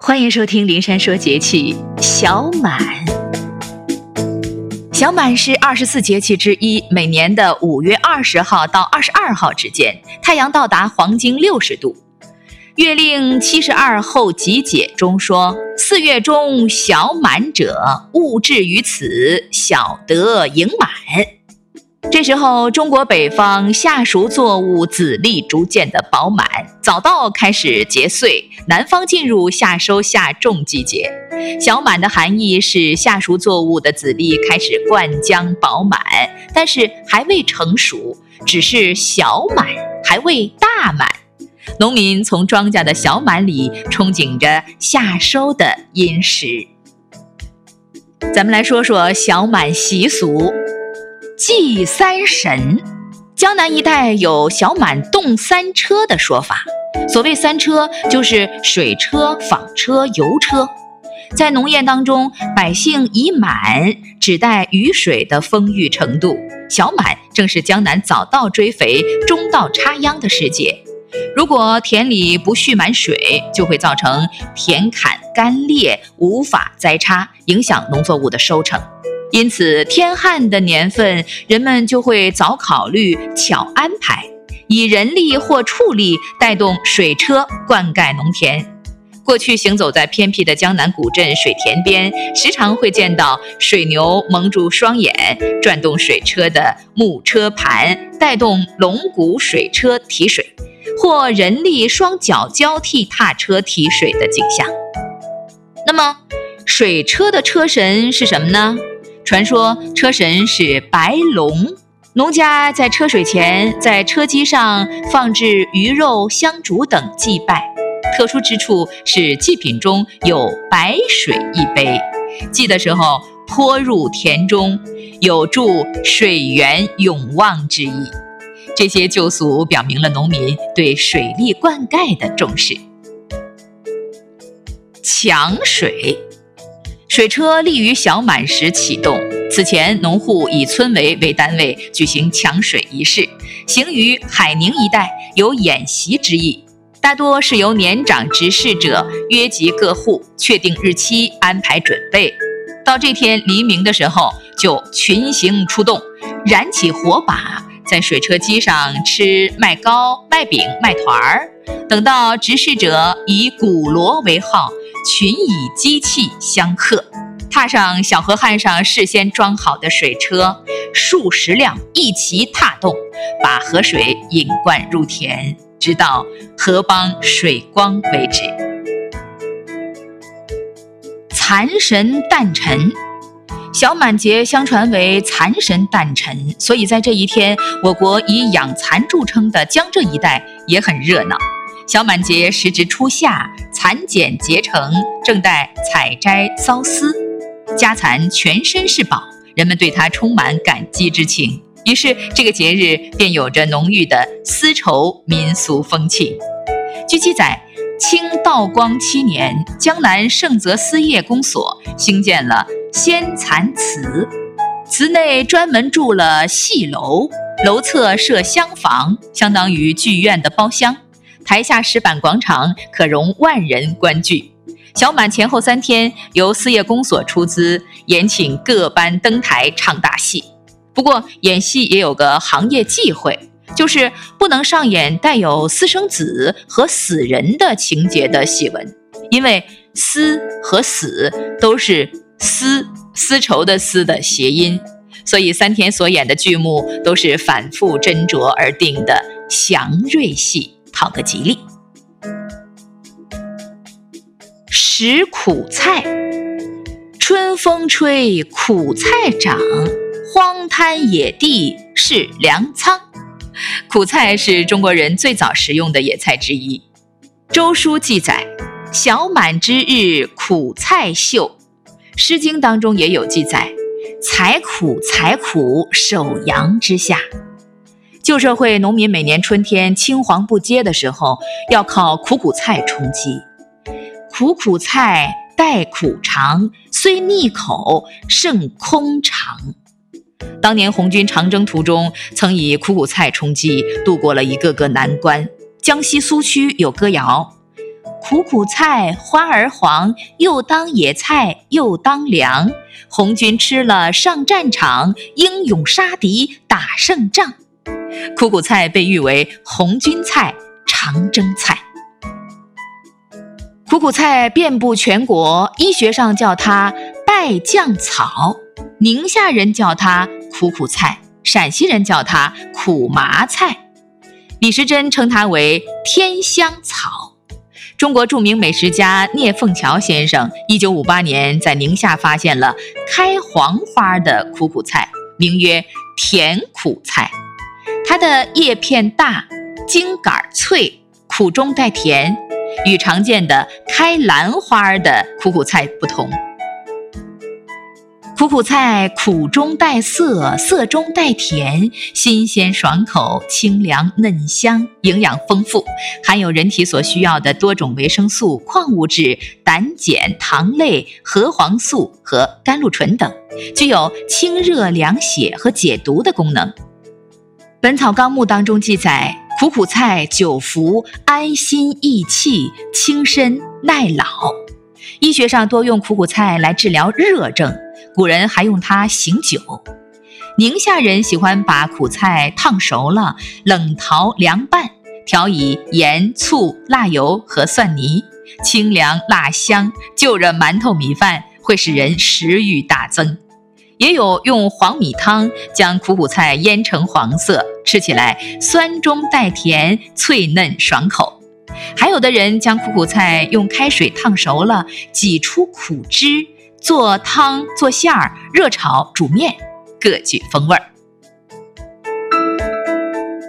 欢迎收听《灵山说节气》。小满，小满是二十四节气之一，每年的五月二十号到二十二号之间，太阳到达黄经六十度。《月令七十二候集解》中说：“四月中小满者，物至于此，小得盈满。”这时候，中国北方夏熟作物籽粒逐渐的饱满，早稻开始结穗，南方进入夏收夏种季节。小满的含义是夏熟作物的籽粒开始灌浆饱满，但是还未成熟，只是小满，还未大满。农民从庄稼的小满里憧憬着夏收的殷实。咱们来说说小满习俗。祭三神，江南一带有小满动三车的说法。所谓三车，就是水车、纺车、油车。在农业当中，百姓以满指代雨水的丰裕程度。小满正是江南早稻追肥、中稻插秧的时节。如果田里不蓄满水，就会造成田坎干裂，无法栽插，影响农作物的收成。因此，天旱的年份，人们就会早考虑、巧安排，以人力或畜力带动水车灌溉农田。过去行走在偏僻的江南古镇水田边，时常会见到水牛蒙住双眼，转动水车的木车盘，带动龙骨水车提水，或人力双脚交替踏车提水的景象。那么，水车的车神是什么呢？传说车神是白龙，农家在车水前，在车机上放置鱼肉、香烛等祭拜。特殊之处是祭品中有白水一杯，祭的时候泼入田中，有助水源永旺之意。这些旧俗表明了农民对水利灌溉的重视。抢水。水车立于小满时启动，此前农户以村委为单位举行抢水仪式，行于海宁一带，有演习之意。大多是由年长执事者约集各户，确定日期，安排准备。到这天黎明的时候，就群行出动，燃起火把，在水车机上吃麦糕、麦饼、麦团儿。等到执事者以鼓锣为号。群以机器相克，踏上小河汉上事先装好的水车，数十辆一齐踏动，把河水引灌入田，直到河帮水光为止。蚕神诞辰，小满节相传为蚕神诞辰，所以在这一天，我国以养蚕著称的江浙一带也很热闹。小满节时值初夏，蚕茧结成，正待采摘缫丝，家蚕全身是宝，人们对它充满感激之情。于是，这个节日便有着浓郁的丝绸民俗风气。据记载，清道光七年，江南盛泽丝业公所兴建了仙蚕祠，祠内专门筑了戏楼，楼侧设厢房，相当于剧院的包厢。台下石板广场可容万人观剧。小满前后三天，由四业公所出资，延请各班登台唱大戏。不过，演戏也有个行业忌讳，就是不能上演带有私生子和死人的情节的戏文，因为“丝”和“死”都是“丝”丝绸的“丝”的谐音，所以三天所演的剧目都是反复斟酌而定的祥瑞戏。讨个吉利。食苦菜，春风吹，苦菜长，荒滩野地是粮仓。苦菜是中国人最早食用的野菜之一。周书记载：“小满之日，苦菜秀。”《诗经》当中也有记载：“采苦，采苦，守阳之下。”旧社会农民每年春天青黄不接的时候，要靠苦苦菜充饥。苦苦菜带苦长，虽腻口胜空肠。当年红军长征途中，曾以苦苦菜充饥，度过了一个个难关。江西苏区有歌谣：苦苦菜，花儿黄，又当野菜又当粮。红军吃了上战场，英勇杀敌打胜仗。苦苦菜被誉为红军菜、长征菜。苦苦菜遍布全国，医学上叫它败酱草，宁夏人叫它苦苦菜，陕西人叫它苦麻菜。李时珍称它为天香草。中国著名美食家聂凤桥先生，一九五八年在宁夏发现了开黄花的苦苦菜，名曰甜苦菜。它的叶片大，茎杆脆，苦中带甜，与常见的开兰花的苦苦菜不同。苦苦菜苦中带涩，涩中带甜，新鲜爽口，清凉嫩香，营养丰富，含有人体所需要的多种维生素、矿物质、胆碱、糖类、核黄素和甘露醇等，具有清热凉血和解毒的功能。《本草纲目》当中记载，苦苦菜久服安心益气、轻身耐老。医学上多用苦苦菜来治疗热症。古人还用它醒酒。宁夏人喜欢把苦菜烫熟了，冷淘凉拌，调以盐、醋、辣油和蒜泥，清凉辣香，就着馒头米饭，会使人食欲大增。也有用黄米汤将苦苦菜腌成黄色，吃起来酸中带甜，脆嫩爽口。还有的人将苦苦菜用开水烫熟了，挤出苦汁。做汤、做馅儿、热炒、煮面，各具风味儿。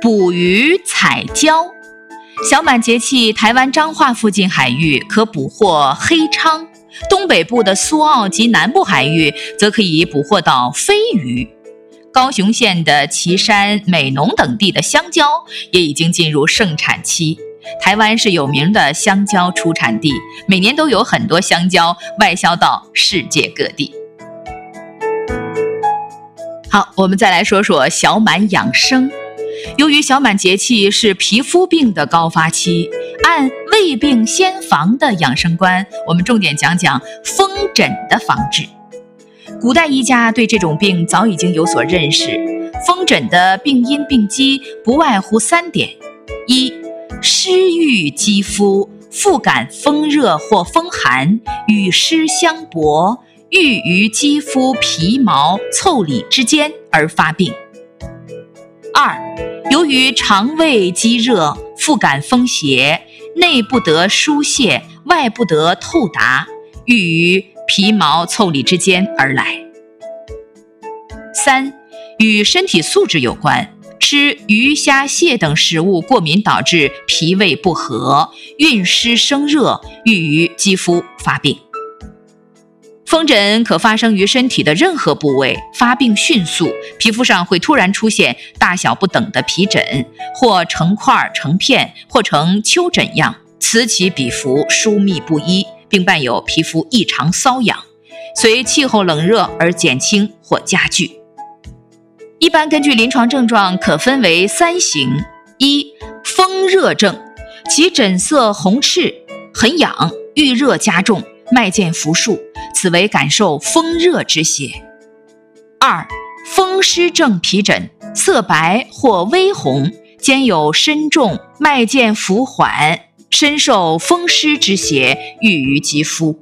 捕鱼采椒，小满节气，台湾彰化附近海域可捕获黑鲳；东北部的苏澳及南部海域则可以捕获到飞鱼。高雄县的旗山、美浓等地的香蕉也已经进入盛产期。台湾是有名的香蕉出产地，每年都有很多香蕉外销到世界各地。好，我们再来说说小满养生。由于小满节气是皮肤病的高发期，按未病先防的养生观，我们重点讲讲风疹的防治。古代医家对这种病早已经有所认识。风疹的病因病机不外乎三点：一。湿郁肌肤，复感风热或风寒，与湿相搏，郁于肌肤皮毛腠理之间而发病。二，由于肠胃积热，复感风邪，内不得疏泄，外不得透达，郁于皮毛腠理之间而来。三，与身体素质有关。吃鱼虾蟹等食物过敏导致脾胃不和，运湿生热，郁于肌肤发病。风疹可发生于身体的任何部位，发病迅速，皮肤上会突然出现大小不等的皮疹，或成块成片，或成丘疹样，此起彼伏，疏密不一，并伴有皮肤异常瘙痒，随气候冷热而减轻或加剧。一般根据临床症状可分为三型：一、风热症，其疹色红赤，很痒，遇热加重，脉见浮数，此为感受风热之邪；二、风湿症皮疹，色白或微红，兼有深重，脉见浮缓，深受风湿之邪，郁于肌肤；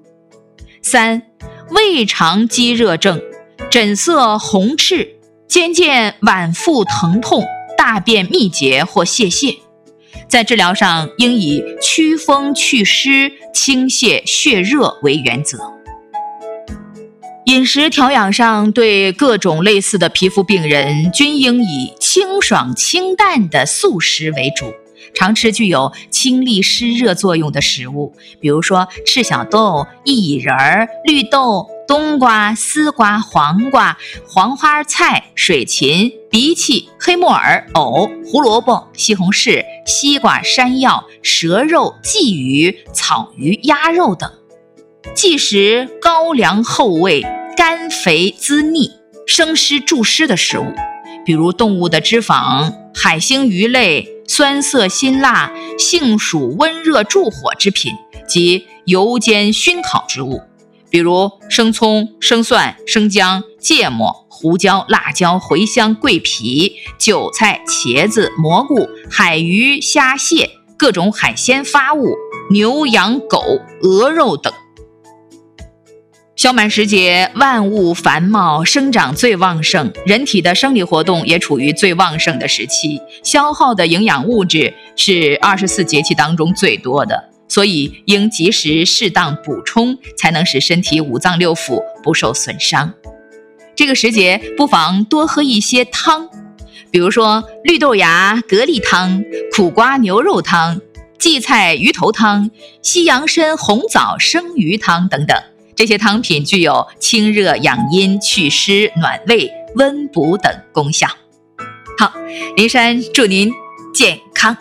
三、胃肠积热症，疹色红赤。渐渐脘腹疼痛、大便秘结或泄泻，在治疗上应以祛风祛湿、清泻血热为原则。饮食调养上，对各种类似的皮肤病人，均应以清爽清淡的素食为主，常吃具有清利湿热作用的食物，比如说赤小豆、薏仁、绿豆。冬瓜、丝瓜、黄瓜、黄花菜、水芹、荸荠、黑木耳、藕、胡萝卜、西红柿、西瓜、山药、蛇肉、鲫鱼、草鱼、鸭肉等，忌食高粱厚味、甘肥滋腻、生湿助湿的食物，比如动物的脂肪、海星鱼类、酸涩辛辣、性暑温热助火之品及油煎熏烤之物，比如生葱、生蒜、生姜、芥末、胡椒、辣椒、茴香、桂皮、韭菜、茄子、蘑菇、海鱼、虾蟹、各种海鲜发物、牛羊狗、鹅肉等。小满时节，万物繁茂，生长最旺盛，人体的生理活动也处于最旺盛的时期，消耗的营养物质是二十四节气当中最多的，所以应及时适当补充，才能使身体五脏六腑不受损伤。这个时节，不妨多喝一些汤，比如说绿豆芽蛤蜊汤、苦瓜牛肉汤、荠菜鱼头汤、西洋参红枣生鱼汤等等。这些汤品具有清热养阴、祛湿暖胃、温补等功效。好，林珊祝您健康。